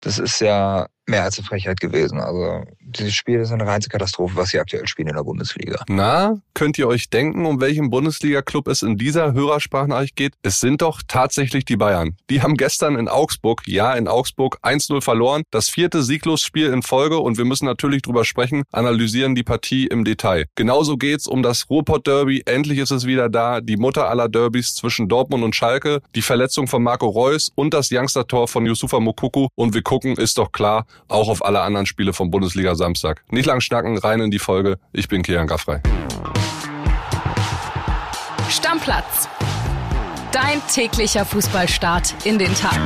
das ist ja mehr als eine Frechheit gewesen. Also dieses Spiel ist eine reinste Katastrophe, was sie aktuell spielen in der Bundesliga. Na, könnt ihr euch denken, um welchen Bundesliga-Club es in dieser Hörersprachnachricht geht? Es sind doch tatsächlich die Bayern. Die haben gestern in Augsburg, ja in Augsburg, 1-0 verloren. Das vierte Sieglosspiel in Folge und wir müssen natürlich drüber sprechen, analysieren die Partie im Detail. Genauso geht's um das Ruhrpott-Derby. Endlich ist es wieder da. Die Mutter aller Derbys zwischen Dortmund und Schalke, die Verletzung von Marco Reus und das Youngster-Tor von Yusufa Mokuku. Und wir gucken, ist doch klar, auch auf alle anderen Spiele vom Bundesliga Samstag. Nicht lang schnacken, rein in die Folge. Ich bin Kian Gaffrey. Stammplatz. Dein täglicher Fußballstart in den Tag.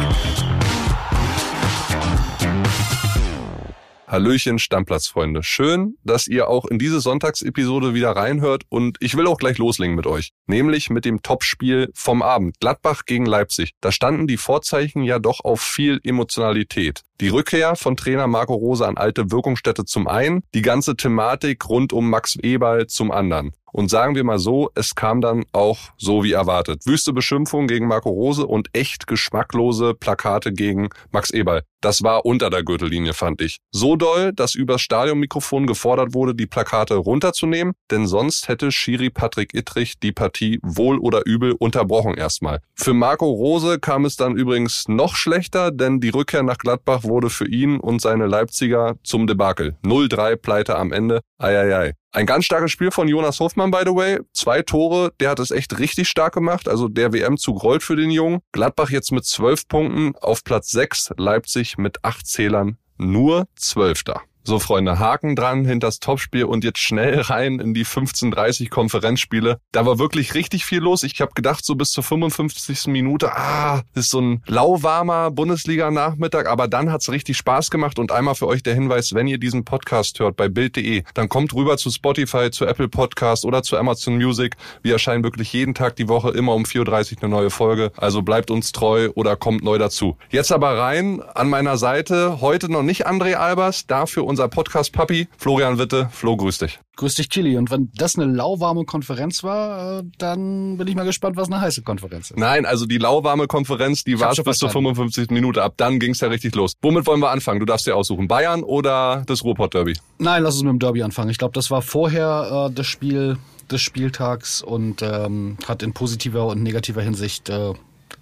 Hallöchen, Stammplatzfreunde. Schön, dass ihr auch in diese Sonntagsepisode wieder reinhört und ich will auch gleich loslegen mit euch. Nämlich mit dem Topspiel vom Abend. Gladbach gegen Leipzig. Da standen die Vorzeichen ja doch auf viel Emotionalität. Die Rückkehr von Trainer Marco Rose an alte Wirkungsstätte zum einen, die ganze Thematik rund um Max Eberl zum anderen. Und sagen wir mal so, es kam dann auch so wie erwartet. Wüste Beschimpfung gegen Marco Rose und echt geschmacklose Plakate gegen Max Eberl. Das war unter der Gürtellinie, fand ich. So doll, dass übers Stadionmikrofon gefordert wurde, die Plakate runterzunehmen, denn sonst hätte Schiri Patrick Ittrich die Partie wohl oder übel unterbrochen erstmal. Für Marco Rose kam es dann übrigens noch schlechter, denn die Rückkehr nach Gladbach wurde für ihn und seine Leipziger zum Debakel. 0-3 Pleite am Ende. Eieiei. Ein ganz starkes Spiel von Jonas Hoffmann, by the way. Zwei Tore, der hat es echt richtig stark gemacht. Also der WM-Zug rollt für den Jungen. Gladbach jetzt mit zwölf Punkten auf Platz sechs, Leipzig mit acht Zählern nur Zwölfter. So, Freunde, Haken dran hinter das Topspiel und jetzt schnell rein in die 15:30 Konferenzspiele. Da war wirklich richtig viel los. Ich habe gedacht, so bis zur 55. Minute, ah, ist so ein lauwarmer Bundesliga-Nachmittag, aber dann hat's richtig Spaß gemacht. Und einmal für euch der Hinweis, wenn ihr diesen Podcast hört bei Bild.de, dann kommt rüber zu Spotify, zu Apple Podcast oder zu Amazon Music. Wir erscheinen wirklich jeden Tag die Woche, immer um 4.30 Uhr eine neue Folge. Also bleibt uns treu oder kommt neu dazu. Jetzt aber rein an meiner Seite, heute noch nicht André Albers, dafür unser Podcast-Papi, Florian Witte. Flo, grüß dich. Grüß dich, Kili. Und wenn das eine lauwarme Konferenz war, äh, dann bin ich mal gespannt, was eine heiße Konferenz ist. Nein, also die lauwarme Konferenz, die war bis zur 55. Minute. Ab dann ging's ja richtig los. Womit wollen wir anfangen? Du darfst dir aussuchen. Bayern oder das Ruhrpott-Derby? Nein, lass uns mit dem Derby anfangen. Ich glaube, das war vorher äh, das Spiel des Spieltags und ähm, hat in positiver und negativer Hinsicht äh,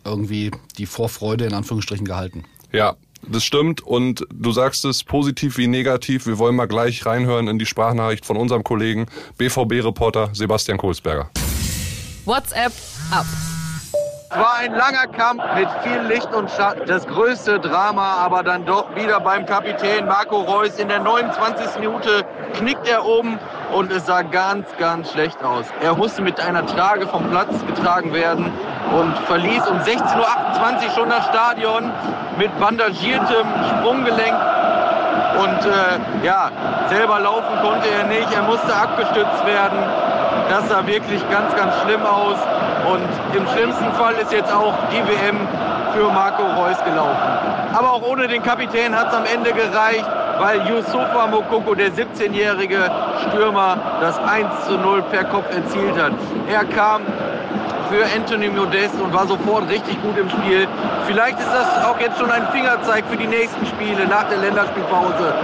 irgendwie die Vorfreude in Anführungsstrichen gehalten. Ja, das stimmt und du sagst es positiv wie negativ. Wir wollen mal gleich reinhören in die Sprachnachricht von unserem Kollegen BVB-Reporter Sebastian Kohlsberger. WhatsApp ab. Es war ein langer Kampf mit viel Licht und Schatten. Das größte Drama aber dann doch wieder beim Kapitän Marco Reus. In der 29. Minute knickt er um und es sah ganz, ganz schlecht aus. Er musste mit einer Trage vom Platz getragen werden und verließ um 16.28 Uhr schon das Stadion mit bandagiertem Sprunggelenk. Und äh, ja, selber laufen konnte er nicht. Er musste abgestützt werden. Das sah wirklich ganz, ganz schlimm aus. Und im schlimmsten Fall ist jetzt auch die WM für Marco Reus gelaufen. Aber auch ohne den Kapitän hat es am Ende gereicht, weil Yusufa Mokoko, der 17-jährige Stürmer, das 1 zu 0 per Kopf erzielt hat. Er kam für Anthony Modest und war sofort richtig gut im Spiel. Vielleicht ist das auch jetzt schon ein Fingerzeig für die nächsten Spiele nach der Länderspielpause,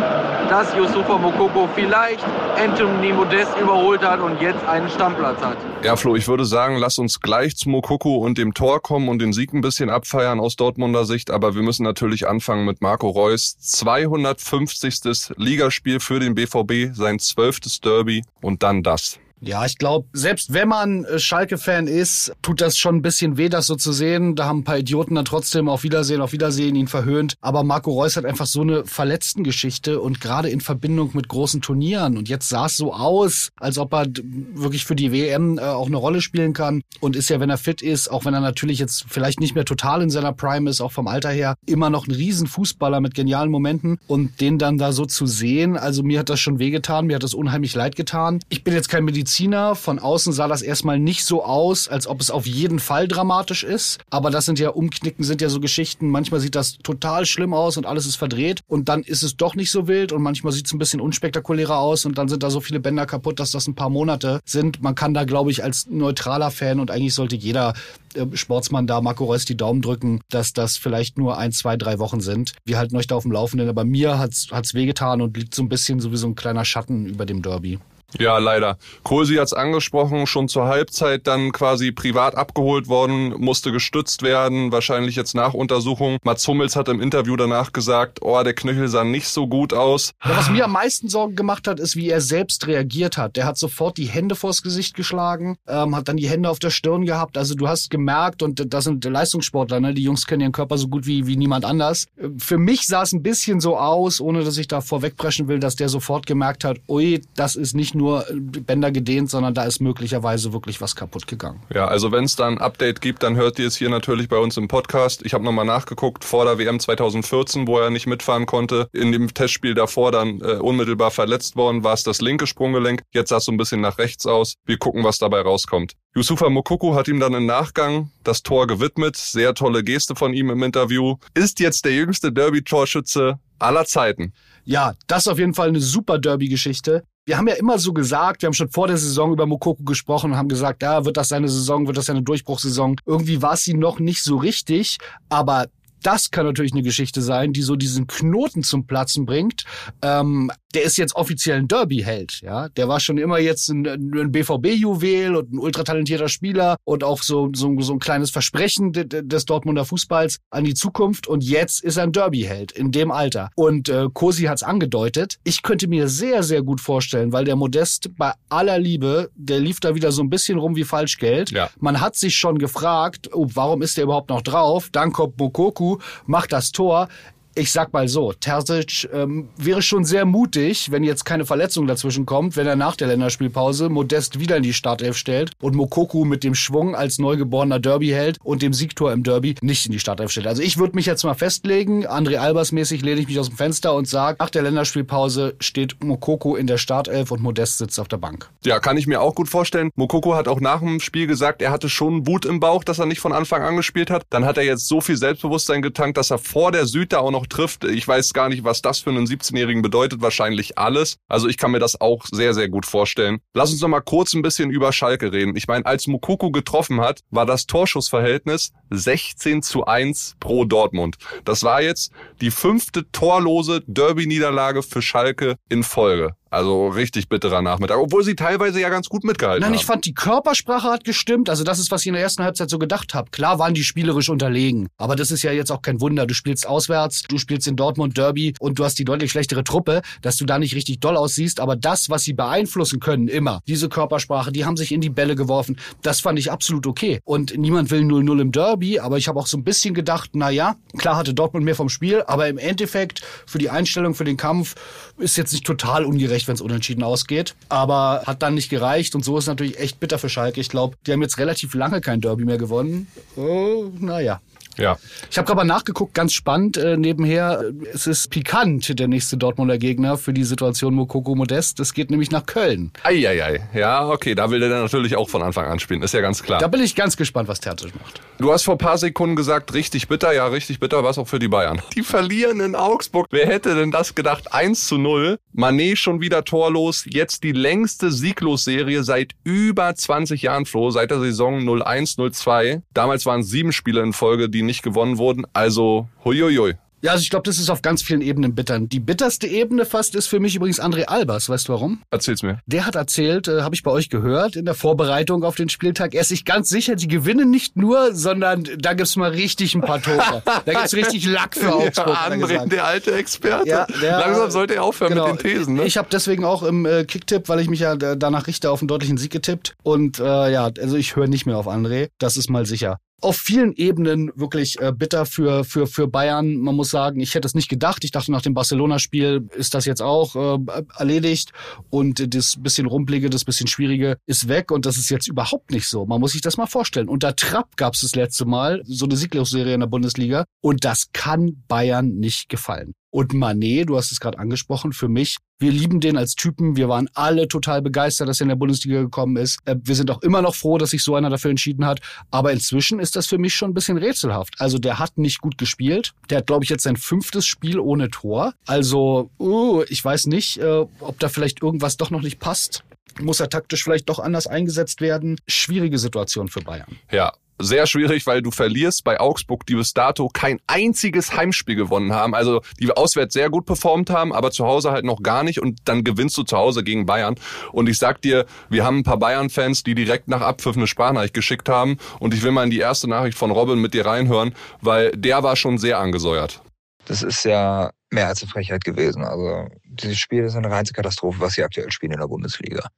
dass Yusufa Mokoko vielleicht Anthony Modest überholt hat und jetzt einen Stammplatz hat. Ja, Flo, ich würde sagen, lass uns gleich zu Mokoko und dem Tor kommen und den Sieg ein bisschen abfeiern aus Dortmunder Sicht. Aber wir müssen natürlich anfangen mit Marco Reus. 250. Ligaspiel für den BVB, sein zwölftes Derby und dann das. Ja, ich glaube, selbst wenn man äh, Schalke-Fan ist, tut das schon ein bisschen weh, das so zu sehen. Da haben ein paar Idioten dann trotzdem auf Wiedersehen, auf Wiedersehen ihn verhöhnt. Aber Marco Reus hat einfach so eine verletzten Geschichte und gerade in Verbindung mit großen Turnieren. Und jetzt sah es so aus, als ob er wirklich für die WM äh, auch eine Rolle spielen kann. Und ist ja, wenn er fit ist, auch wenn er natürlich jetzt vielleicht nicht mehr total in seiner Prime ist, auch vom Alter her, immer noch ein Riesenfußballer mit genialen Momenten. Und den dann da so zu sehen, also mir hat das schon wehgetan, mir hat das unheimlich leid getan. Ich bin jetzt kein Mediziner Mediziner. Von außen sah das erstmal nicht so aus, als ob es auf jeden Fall dramatisch ist. Aber das sind ja Umknicken, sind ja so Geschichten. Manchmal sieht das total schlimm aus und alles ist verdreht. Und dann ist es doch nicht so wild und manchmal sieht es ein bisschen unspektakulärer aus und dann sind da so viele Bänder kaputt, dass das ein paar Monate sind. Man kann da, glaube ich, als neutraler Fan und eigentlich sollte jeder äh, Sportsmann da Marco Reus die Daumen drücken, dass das vielleicht nur ein, zwei, drei Wochen sind. Wir halten euch da auf dem Laufenden, aber mir hat's hat's wehgetan und liegt so ein bisschen so wie so ein kleiner Schatten über dem Derby. Ja, leider. Kohlsi hat's angesprochen, schon zur Halbzeit dann quasi privat abgeholt worden, musste gestützt werden, wahrscheinlich jetzt nach Untersuchung. Mats Hummels hat im Interview danach gesagt, oh, der Knöchel sah nicht so gut aus. Ja, was mir am meisten Sorgen gemacht hat, ist, wie er selbst reagiert hat. Der hat sofort die Hände vors Gesicht geschlagen, ähm, hat dann die Hände auf der Stirn gehabt. Also du hast gemerkt, und das sind Leistungssportler, ne? die Jungs kennen ihren Körper so gut wie, wie niemand anders. Für mich sah es ein bisschen so aus, ohne dass ich da vorwegpreschen will, dass der sofort gemerkt hat, ui, das ist nicht nur Bänder gedehnt, sondern da ist möglicherweise wirklich was kaputt gegangen. Ja, also wenn es da ein Update gibt, dann hört ihr es hier natürlich bei uns im Podcast. Ich habe nochmal nachgeguckt, vor der WM 2014, wo er nicht mitfahren konnte, in dem Testspiel davor dann äh, unmittelbar verletzt worden, war es das linke Sprunggelenk. Jetzt sah es so ein bisschen nach rechts aus. Wir gucken, was dabei rauskommt. Yusufa Mokoko hat ihm dann im Nachgang das Tor gewidmet. Sehr tolle Geste von ihm im Interview. Ist jetzt der jüngste Derby-Torschütze aller Zeiten. Ja, das ist auf jeden Fall eine super Derby-Geschichte. Wir haben ja immer so gesagt, wir haben schon vor der Saison über Mokoko gesprochen und haben gesagt, ja, wird das seine Saison, wird das seine Durchbruchssaison. Irgendwie war sie noch nicht so richtig, aber das kann natürlich eine Geschichte sein, die so diesen Knoten zum Platzen bringt. Ähm, der ist jetzt offiziell ein Derby-Held, ja. Der war schon immer jetzt ein, ein BVB-Juwel und ein ultratalentierter Spieler und auch so, so, so ein kleines Versprechen des Dortmunder Fußballs an die Zukunft. Und jetzt ist er ein Derby-Held in dem Alter. Und äh, Kosi hat es angedeutet. Ich könnte mir sehr, sehr gut vorstellen, weil der Modest bei aller Liebe, der lief da wieder so ein bisschen rum wie Falschgeld. Ja. Man hat sich schon gefragt, oh, warum ist der überhaupt noch drauf? Dann kommt Mokoku, macht das Tor ich sag mal so, Terzic ähm, wäre schon sehr mutig, wenn jetzt keine Verletzung dazwischen kommt, wenn er nach der Länderspielpause Modest wieder in die Startelf stellt und Mokoku mit dem Schwung als neugeborener Derby hält und dem Siegtor im Derby nicht in die Startelf stellt. Also ich würde mich jetzt mal festlegen, André Albers mäßig lehne ich mich aus dem Fenster und sage, nach der Länderspielpause steht Mokoko in der Startelf und Modest sitzt auf der Bank. Ja, kann ich mir auch gut vorstellen. Mokoko hat auch nach dem Spiel gesagt, er hatte schon Wut im Bauch, dass er nicht von Anfang an gespielt hat. Dann hat er jetzt so viel Selbstbewusstsein getankt, dass er vor der Süd da auch noch trifft. Ich weiß gar nicht, was das für einen 17-Jährigen bedeutet. Wahrscheinlich alles. Also ich kann mir das auch sehr, sehr gut vorstellen. Lass uns noch mal kurz ein bisschen über Schalke reden. Ich meine, als Mukoko getroffen hat, war das Torschussverhältnis 16 zu 1 pro Dortmund. Das war jetzt die fünfte torlose Derby-Niederlage für Schalke in Folge. Also richtig bitterer Nachmittag, obwohl sie teilweise ja ganz gut mitgehalten Nein, haben. ich fand die Körpersprache hat gestimmt. Also das ist, was ich in der ersten Halbzeit so gedacht habe. Klar waren die spielerisch unterlegen, aber das ist ja jetzt auch kein Wunder. Du spielst auswärts, du spielst in Dortmund Derby und du hast die deutlich schlechtere Truppe, dass du da nicht richtig doll aussiehst. Aber das, was sie beeinflussen können, immer, diese Körpersprache, die haben sich in die Bälle geworfen. Das fand ich absolut okay. Und niemand will 0-0 im Derby, aber ich habe auch so ein bisschen gedacht, na ja, klar hatte Dortmund mehr vom Spiel, aber im Endeffekt für die Einstellung, für den Kampf ist jetzt nicht total ungerecht, wenn es unentschieden ausgeht. Aber hat dann nicht gereicht und so ist natürlich echt bitter für Schalke. Ich glaube, die haben jetzt relativ lange kein Derby mehr gewonnen. Oh, naja. Ja. Ich habe gerade mal nachgeguckt, ganz spannend äh, nebenher. Es ist pikant, der nächste Dortmunder Gegner für die Situation Mokoko Modest. Es geht nämlich nach Köln. Eieiei. Ja, okay, da will der dann natürlich auch von Anfang an spielen. Ist ja ganz klar. Da bin ich ganz gespannt, was Terzic macht. Du hast vor ein paar Sekunden gesagt, richtig bitter. Ja, richtig bitter war es auch für die Bayern. Die verlieren in Augsburg. Wer hätte denn das gedacht? 1 zu 0. Manet schon wieder torlos. Jetzt die längste Sieglosserie seit über 20 Jahren, Flo. Seit der Saison 01-02. Damals waren sieben Spiele in Folge, die nicht gewonnen wurden. Also, huiuiui. Ja, also ich glaube, das ist auf ganz vielen Ebenen bitter. Die bitterste Ebene fast ist für mich übrigens André Albers. Weißt du warum? Erzähl's mir. Der hat erzählt, äh, habe ich bei euch gehört, in der Vorbereitung auf den Spieltag, er ist sich ganz sicher, die gewinnen nicht nur, sondern da gibt's mal richtig ein paar Tore. da gibt's richtig Lack für Augsburg. Ja, André, der alte Experte. Ja, der- Langsam sollte er aufhören Genau. mit den Thesen. Ne? Ich habe deswegen auch im äh, Kicktipp, weil ich mich ja danach richte, auf einen deutlichen Sieg getippt. Und äh, ja, also ich höre nicht mehr auf André. Das ist mal sicher. Auf vielen Ebenen wirklich äh, bitter für, für, für Bayern. Man muss sagen, ich hätte es nicht gedacht. Ich dachte, nach dem Barcelona-Spiel ist das jetzt auch äh, erledigt. Und das bisschen Rumpelige, das bisschen Schwierige ist weg. Und das ist jetzt überhaupt nicht so. Man muss sich das mal vorstellen. Unter Trapp gab es das letzte Mal so eine Sieglosserie in der Bundesliga. Und das kann Bayern nicht gefallen. Und Manet, du hast es gerade angesprochen, für mich, wir lieben den als Typen. Wir waren alle total begeistert, dass er in der Bundesliga gekommen ist. Äh, wir sind auch immer noch froh, dass sich so einer dafür entschieden hat. Aber inzwischen ist das für mich schon ein bisschen rätselhaft. Also der hat nicht gut gespielt. Der hat, glaube ich, jetzt sein fünftes Spiel ohne Tor. Also, uh, ich weiß nicht, äh, ob da vielleicht irgendwas doch noch nicht passt. Muss er taktisch vielleicht doch anders eingesetzt werden? Schwierige Situation für Bayern. Ja, sehr schwierig, weil du verlierst bei Augsburg, die bis dato kein einziges Heimspiel gewonnen haben. Also die auswärts sehr gut performt haben, aber zu Hause halt noch gar nicht und dann gewinnst du zu Hause gegen Bayern. Und ich sag dir, wir haben ein paar Bayern-Fans, die direkt nach Abpfiff eine Sprachnachricht geschickt haben und ich will mal in die erste Nachricht von Robin mit dir reinhören, weil der war schon sehr angesäuert. Das ist ja mehr als eine Frechheit gewesen. Also dieses Spiel ist eine reinste Katastrophe, was sie aktuell spielen in der Bundesliga.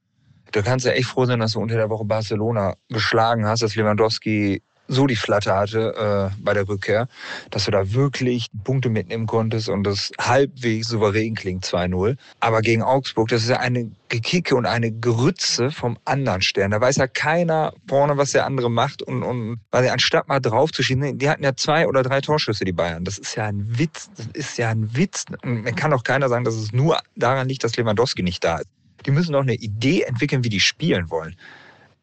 Du kannst ja echt froh sein, dass du unter der Woche Barcelona geschlagen hast, dass Lewandowski so die Flatte hatte äh, bei der Rückkehr, dass du da wirklich Punkte mitnehmen konntest und das halbwegs souverän klingt 2-0. Aber gegen Augsburg, das ist ja eine Gekicke und eine Gerütze vom anderen Stern. Da weiß ja keiner vorne, was der andere macht und, und weil anstatt mal drauf zu schießen, die hatten ja zwei oder drei Torschüsse, die Bayern. Das ist ja ein Witz. Das ist ja ein Witz. Und man kann auch keiner sagen, dass es nur daran liegt, dass Lewandowski nicht da ist die müssen doch eine Idee entwickeln, wie die spielen wollen.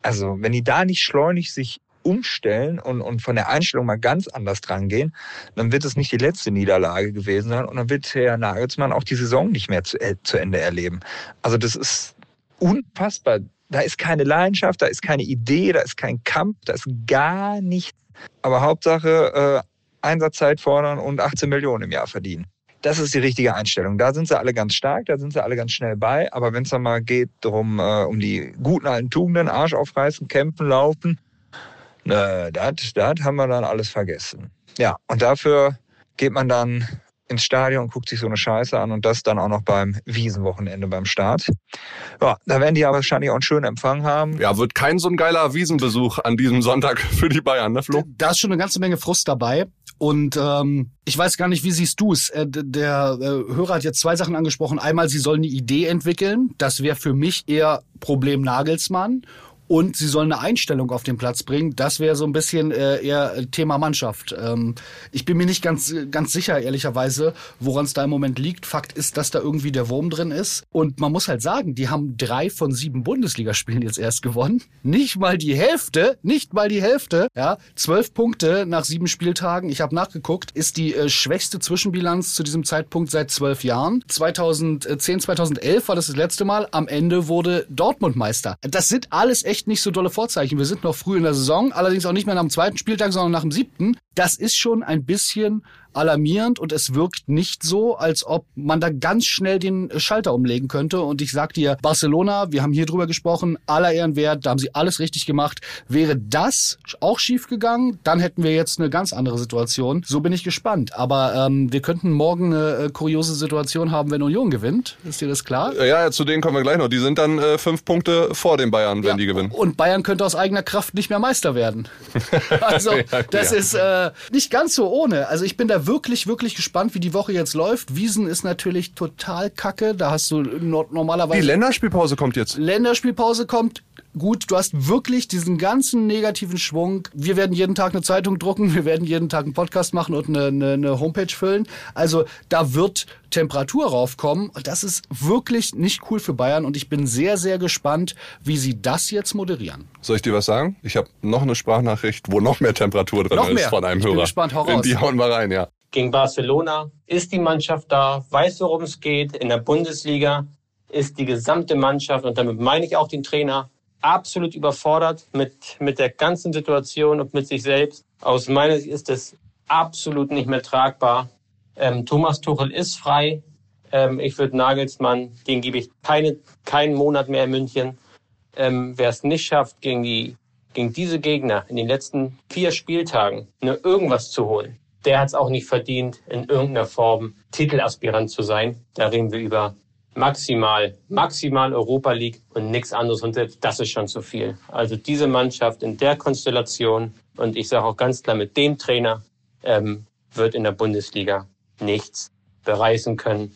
Also, wenn die da nicht schleunig sich umstellen und, und von der Einstellung mal ganz anders dran gehen, dann wird es nicht die letzte Niederlage gewesen sein und dann wird Herr Nagelsmann auch die Saison nicht mehr zu, äh, zu Ende erleben. Also das ist unfassbar. Da ist keine Leidenschaft, da ist keine Idee, da ist kein Kampf, da ist gar nichts. Aber Hauptsache äh, Einsatzzeit fordern und 18 Millionen im Jahr verdienen das ist die richtige Einstellung. Da sind sie alle ganz stark, da sind sie alle ganz schnell bei. Aber wenn es dann mal geht darum, äh, um die guten alten Tugenden, Arsch aufreißen, kämpfen, laufen, ne, das haben wir dann alles vergessen. Ja, und dafür geht man dann ins Stadion und guckt sich so eine Scheiße an und das dann auch noch beim Wiesenwochenende beim Start. Ja, da werden die ja wahrscheinlich auch einen schönen Empfang haben. Ja, wird kein so ein geiler Wiesenbesuch an diesem Sonntag für die Bayern, ne Flo? Da ist schon eine ganze Menge Frust dabei. Und ähm, ich weiß gar nicht, wie siehst du es? Äh, der äh, Hörer hat jetzt zwei Sachen angesprochen. Einmal, sie sollen eine Idee entwickeln. Das wäre für mich eher Problem Nagelsmann und sie sollen eine Einstellung auf den Platz bringen. Das wäre so ein bisschen äh, eher Thema Mannschaft. Ähm, ich bin mir nicht ganz, ganz sicher, ehrlicherweise, woran es da im Moment liegt. Fakt ist, dass da irgendwie der Wurm drin ist. Und man muss halt sagen, die haben drei von sieben Bundesligaspielen jetzt erst gewonnen. Nicht mal die Hälfte, nicht mal die Hälfte. Ja, zwölf Punkte nach sieben Spieltagen. Ich habe nachgeguckt, ist die äh, schwächste Zwischenbilanz zu diesem Zeitpunkt seit zwölf Jahren. 2010, 2011 war das das letzte Mal. Am Ende wurde Dortmund Meister. Das sind alles echt echt nicht so dolle Vorzeichen. Wir sind noch früh in der Saison, allerdings auch nicht mehr nach dem zweiten Spieltag, sondern nach dem siebten. Das ist schon ein bisschen alarmierend und es wirkt nicht so, als ob man da ganz schnell den Schalter umlegen könnte. Und ich sag dir, Barcelona, wir haben hier drüber gesprochen, aller Ehren wert, da haben sie alles richtig gemacht. Wäre das auch schief gegangen, dann hätten wir jetzt eine ganz andere Situation. So bin ich gespannt. Aber ähm, wir könnten morgen eine äh, kuriose Situation haben, wenn Union gewinnt. Ist dir das klar? Ja, zu denen kommen wir gleich noch. Die sind dann äh, fünf Punkte vor den Bayern, wenn ja, die gewinnen. Und Bayern könnte aus eigener Kraft nicht mehr Meister werden. also das ja. ist äh, nicht ganz so ohne. Also ich bin da wirklich, wirklich gespannt, wie die Woche jetzt läuft. Wiesen ist natürlich total kacke. Da hast du normalerweise. Die Länderspielpause kommt jetzt. Länderspielpause kommt gut, du hast wirklich diesen ganzen negativen Schwung. Wir werden jeden Tag eine Zeitung drucken, wir werden jeden Tag einen Podcast machen und eine, eine, eine Homepage füllen. Also da wird Temperatur raufkommen. Das ist wirklich nicht cool für Bayern und ich bin sehr, sehr gespannt, wie sie das jetzt moderieren. Soll ich dir was sagen? Ich habe noch eine Sprachnachricht, wo noch mehr Temperatur drin noch ist mehr. von einem ich Hörer. Bin gespannt, hau In raus. die hauen wir rein, ja. Gegen Barcelona ist die Mannschaft da, weiß, worum es geht. In der Bundesliga ist die gesamte Mannschaft und damit meine ich auch den Trainer absolut überfordert mit, mit der ganzen Situation und mit sich selbst. Aus meiner Sicht ist es absolut nicht mehr tragbar. Ähm, Thomas Tuchel ist frei. Ähm, ich würde Nagelsmann, den gebe ich keine, keinen Monat mehr in München. Ähm, wer es nicht schafft, gegen, die, gegen diese Gegner in den letzten vier Spieltagen nur irgendwas zu holen, der hat es auch nicht verdient, in irgendeiner Form Titelaspirant zu sein. Da reden wir über maximal, maximal Europa League und nichts anderes. Und das ist schon zu viel. Also diese Mannschaft in der Konstellation und ich sage auch ganz klar mit dem Trainer ähm, wird in der Bundesliga nichts bereißen können.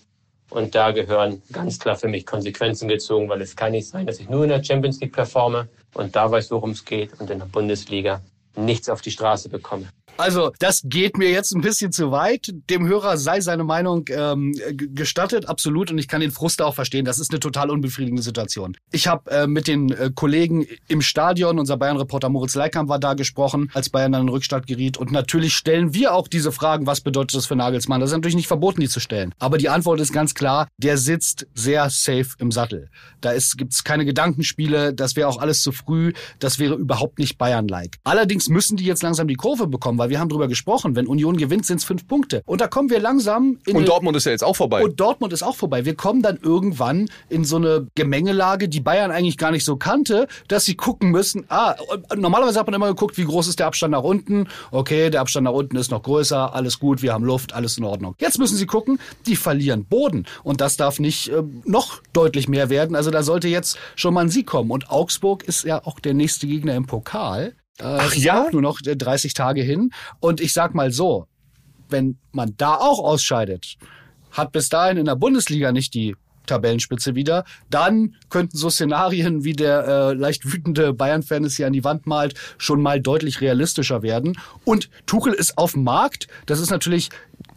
Und da gehören ganz klar für mich Konsequenzen gezogen, weil es kann nicht sein, dass ich nur in der Champions League performe und da weiß, worum es geht und in der Bundesliga nichts auf die Straße bekomme. Also, das geht mir jetzt ein bisschen zu weit. Dem Hörer sei seine Meinung ähm, gestattet, absolut. Und ich kann den Frust auch verstehen. Das ist eine total unbefriedigende Situation. Ich habe äh, mit den äh, Kollegen im Stadion, unser Bayern-Reporter Moritz Leikamp war da gesprochen, als Bayern dann in den Rückstand geriet. Und natürlich stellen wir auch diese Fragen, was bedeutet das für Nagelsmann? Das ist natürlich nicht verboten, die zu stellen. Aber die Antwort ist ganz klar, der sitzt sehr safe im Sattel. Da gibt es keine Gedankenspiele, das wäre auch alles zu früh, das wäre überhaupt nicht Bayern-like. Allerdings müssen die jetzt langsam die Kurve bekommen, weil wir haben drüber gesprochen, wenn Union gewinnt, sind es fünf Punkte. Und da kommen wir langsam in Und Dortmund ist ja jetzt auch vorbei. Und Dortmund ist auch vorbei. Wir kommen dann irgendwann in so eine Gemengelage, die Bayern eigentlich gar nicht so kannte, dass sie gucken müssen, ah, normalerweise hat man immer geguckt, wie groß ist der Abstand nach unten. Okay, der Abstand nach unten ist noch größer, alles gut, wir haben Luft, alles in Ordnung. Jetzt müssen sie gucken, die verlieren Boden. Und das darf nicht äh, noch deutlich mehr werden. Also da sollte jetzt schon mal ein Sieg kommen. Und Augsburg ist ja auch der nächste Gegner im Pokal. Äh, Ach ja? Auch nur noch 30 Tage hin. Und ich sag mal so, wenn man da auch ausscheidet, hat bis dahin in der Bundesliga nicht die Tabellenspitze wieder, dann könnten so Szenarien, wie der äh, leicht wütende Bayern-Fan es hier an die Wand malt, schon mal deutlich realistischer werden. Und Tuchel ist auf dem Markt. Das ist natürlich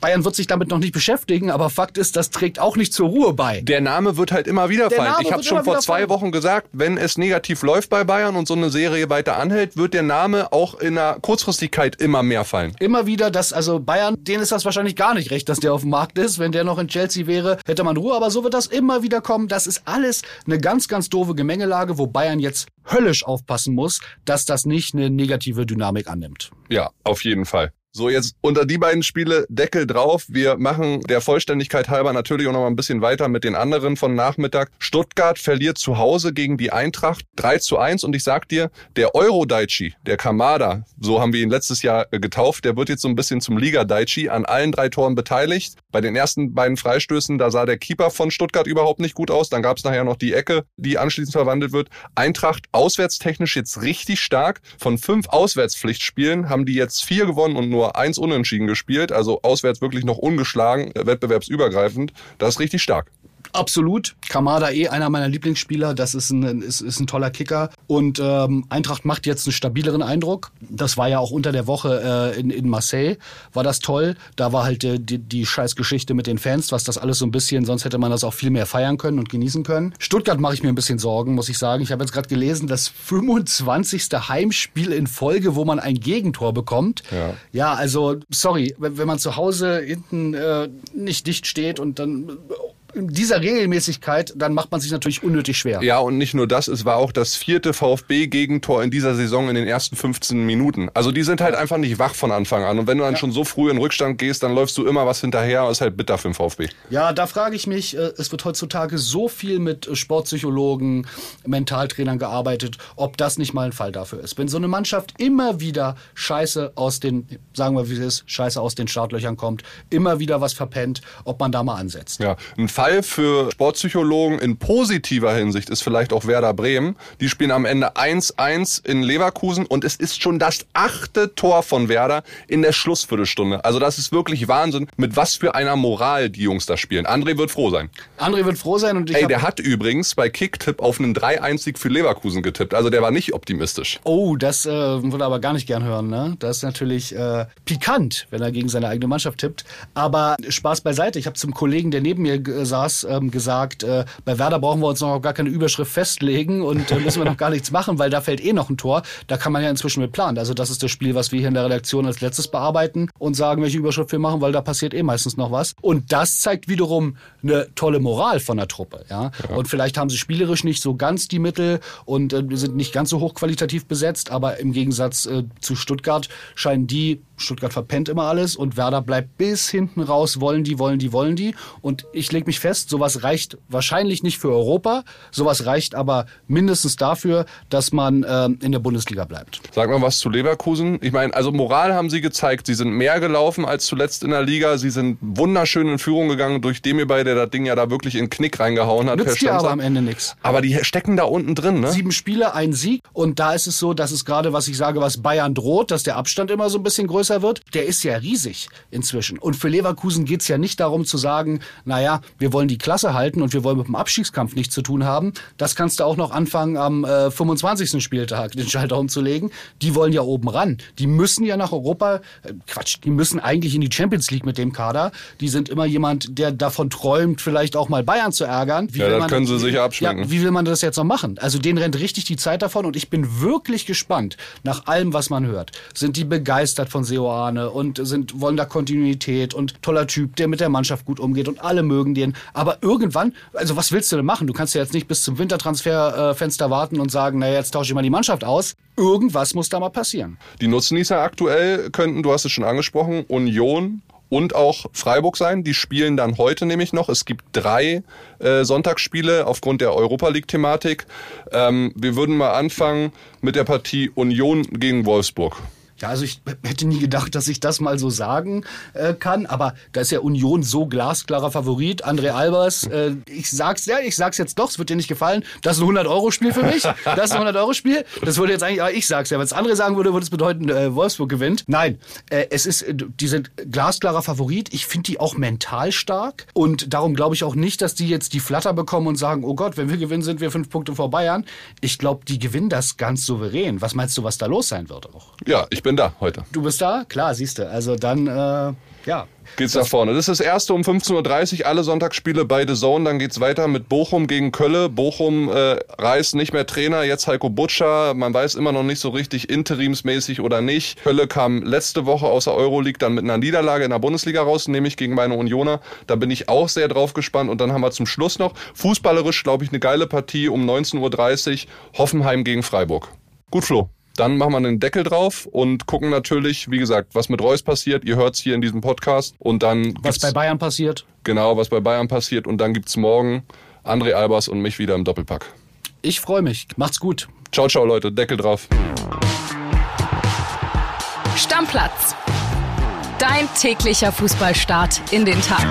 Bayern wird sich damit noch nicht beschäftigen, aber Fakt ist, das trägt auch nicht zur Ruhe bei. Der Name wird halt immer wieder Der fallen. Name Ich habe schon vor zwei fallen. Wochen gesagt, wenn es negativ läuft bei Bayern und so eine Serie weiter anhält, wird der Name auch in der Kurzfristigkeit immer mehr fallen. Immer wieder, dass also Bayern, denen ist das wahrscheinlich gar nicht recht, dass der auf dem Markt ist. Wenn der noch in Chelsea wäre, hätte man Ruhe. Aber so wird das immer wieder kommen. Das ist alles eine ganz, ganz doofe Gemengelage, wo Bayern jetzt höllisch aufpassen muss, dass das nicht eine negative Dynamik annimmt. Ja, auf jeden Fall. So, jetzt unter die beiden Spiele Deckel drauf. Wir machen der Vollständigkeit halber natürlich auch noch mal ein bisschen weiter mit den anderen von Nachmittag. Stuttgart verliert zu Hause gegen die Eintracht 3 zu 1 und ich sag dir, der Euro-Daichi, der Kamada, so haben wir ihn letztes Jahr äh, getauft, der wird jetzt so ein bisschen zum Liga-Daichi an allen drei Toren beteiligt. Bei den ersten beiden Freistößen, da sah der Keeper von Stuttgart überhaupt nicht gut aus. Dann gab es nachher noch die Ecke, die anschließend verwandelt wird. Eintracht auswärtstechnisch jetzt richtig stark. Von fünf Auswärtspflichtspielen haben die jetzt vier gewonnen und nur eins unentschieden gespielt. Also auswärts wirklich noch ungeschlagen, äh, wettbewerbsübergreifend. Das ist richtig stark. Absolut. Kamada eh einer meiner Lieblingsspieler. Das ist ein, ist, ist ein toller Kicker. Und ähm, Eintracht macht jetzt einen stabileren Eindruck. Das war ja auch unter der Woche äh, in, in Marseille. War das toll. Da war halt äh, die, die Scheißgeschichte mit den Fans, was das alles so ein bisschen, sonst hätte man das auch viel mehr feiern können und genießen können. Stuttgart mache ich mir ein bisschen Sorgen, muss ich sagen. Ich habe jetzt gerade gelesen, das 25. Heimspiel in Folge, wo man ein Gegentor bekommt. Ja. Ja, also, sorry, wenn, wenn man zu Hause hinten äh, nicht dicht steht und dann äh, in dieser Regelmäßigkeit, dann macht man sich natürlich unnötig schwer. Ja, und nicht nur das, es war auch das vierte VfB-Gegentor in dieser Saison in den ersten 15 Minuten. Also die sind halt einfach nicht wach von Anfang an. Und wenn du dann schon so früh in Rückstand gehst, dann läufst du immer was hinterher. Das ist halt bitter für den VfB. Ja, da frage ich mich, äh, es wird heutzutage so viel mit äh, Sportpsychologen, Mentaltrainern gearbeitet, ob das nicht mal ein Fall dafür ist. Wenn so eine Mannschaft immer wieder Scheiße aus den, sagen wir wie es ist, Scheiße aus den Startlöchern kommt, immer wieder was verpennt, ob man da mal ansetzt. Ja, ein Fall für Sportpsychologen in positiver Hinsicht ist vielleicht auch Werder Bremen. Die spielen am Ende 1-1 in Leverkusen und es ist schon das achte Tor von Werder in der Schlussviertelstunde. Also das ist wirklich Wahnsinn, mit was für einer Moral die Jungs da spielen. André wird froh sein. André wird froh sein und ich Ey, der hat übrigens bei Kicktipp auf einen 3-1-Sieg für Leverkusen getippt. Also der war nicht optimistisch. Oh, das äh, würde er aber gar nicht gern hören. Ne? Das ist natürlich äh, pikant, wenn er gegen seine eigene Mannschaft tippt. Aber Spaß beiseite. Ich habe zum Kollegen, der neben mir äh, saß, ähm, gesagt, äh, bei Werder brauchen wir uns noch gar keine Überschrift festlegen und äh, müssen wir noch gar nichts machen, weil da fällt eh noch ein Tor. Da kann man ja inzwischen mit planen. Also das ist das Spiel, was wir hier in der Redaktion als letztes bearbeiten und sagen, welche Überschrift wir machen, weil da passiert eh meistens noch was. Und das zeigt wiederum eine tolle Moral von der Truppe. Ja? Und vielleicht haben sie spielerisch nicht so ganz die Mittel und äh, sind nicht ganz so hochqualitativ besetzt, aber im Gegensatz äh, zu Stuttgart scheinen die, Stuttgart verpennt immer alles und Werder bleibt bis hinten raus, wollen die, wollen die, wollen die. Und ich lege mich fest, sowas reicht wahrscheinlich nicht für Europa, sowas reicht aber mindestens dafür, dass man ähm, in der Bundesliga bleibt. Sag mal was zu Leverkusen. Ich meine, also Moral haben sie gezeigt. Sie sind mehr gelaufen als zuletzt in der Liga. Sie sind wunderschön in Führung gegangen durch Demirbay, der das Ding ja da wirklich in den Knick reingehauen hat. Nützt dir aber am Ende nichts. Aber die stecken da unten drin, ne? Sieben Spiele, ein Sieg. Und da ist es so, dass es gerade, was ich sage, was Bayern droht, dass der Abstand immer so ein bisschen größer wird. Der ist ja riesig inzwischen. Und für Leverkusen geht's ja nicht darum zu sagen, naja, wir wir wollen die Klasse halten und wir wollen mit dem Abstiegskampf nichts zu tun haben, das kannst du auch noch anfangen am äh, 25. Spieltag den Schalter umzulegen. Die wollen ja oben ran. Die müssen ja nach Europa, äh, Quatsch, die müssen eigentlich in die Champions League mit dem Kader. Die sind immer jemand, der davon träumt, vielleicht auch mal Bayern zu ärgern. Wie Ja, das man- können sie sicher abschmecken. Ja, wie will man das jetzt noch machen? Also denen rennt richtig die Zeit davon und ich bin wirklich gespannt nach allem, was man hört. Sind die begeistert von Seoane und sind, wollen da Kontinuität und toller Typ, der mit der Mannschaft gut umgeht und alle mögen den. Aber irgendwann, also was willst du denn machen? Du kannst ja jetzt nicht bis zum Wintertransferfenster warten und sagen, naja, jetzt tausche ich mal die Mannschaft aus. Irgendwas muss da mal passieren. Die Nutznießer aktuell könnten, du hast es schon angesprochen, Union und auch Freiburg sein. Die spielen dann heute nämlich noch. Es gibt drei äh, Sonntagsspiele aufgrund der Europa League-Thematik. Ähm, wir würden mal anfangen mit der Partie Union gegen Wolfsburg. Ja, also ich hätte nie gedacht, dass ich das mal so sagen äh, kann, aber da ist ja Union so glasklarer Favorit. André Albers, äh, ich sag's ja, ich sag's jetzt doch, es wird dir nicht gefallen. Das ist ein 100-Euro-Spiel für mich. Das ist ein 100-Euro-Spiel. Das würde jetzt eigentlich, aber ich sag's ja. Wenn es andere sagen würde, würde es bedeuten, äh, Wolfsburg gewinnt. Nein, äh, es ist, äh, die sind glasklarer Favorit. Ich finde die auch mental stark und darum glaube ich auch nicht, dass die jetzt die Flatter bekommen und sagen, oh Gott, wenn wir gewinnen, sind wir fünf Punkte vor Bayern. Ich glaube, die gewinnen das ganz souverän. Was meinst du, was da los sein wird auch? Ja, ich bin da heute. Du bist da? Klar, siehst du. Also dann, äh, ja. Geht's nach vorne. Das ist das erste um 15.30 Uhr, alle Sonntagsspiele bei The Zone. Dann geht's weiter mit Bochum gegen Kölle. Bochum äh, reißt nicht mehr Trainer, jetzt Heiko Butscher. Man weiß immer noch nicht so richtig, interimsmäßig oder nicht. Kölle kam letzte Woche aus der Euroleague dann mit einer Niederlage in der Bundesliga raus, nämlich gegen meine Unioner. Da bin ich auch sehr drauf gespannt. Und dann haben wir zum Schluss noch fußballerisch, glaube ich, eine geile Partie um 19.30 Uhr. Hoffenheim gegen Freiburg. Gut, Flo. Dann machen wir einen Deckel drauf und gucken natürlich, wie gesagt, was mit Reus passiert. Ihr hört's hier in diesem Podcast. Und dann Was bei Bayern passiert. Genau, was bei Bayern passiert. Und dann gibt's morgen André Albers und mich wieder im Doppelpack. Ich freue mich. Macht's gut. Ciao, ciao, Leute. Deckel drauf. Stammplatz. Dein täglicher Fußballstart in den Tag.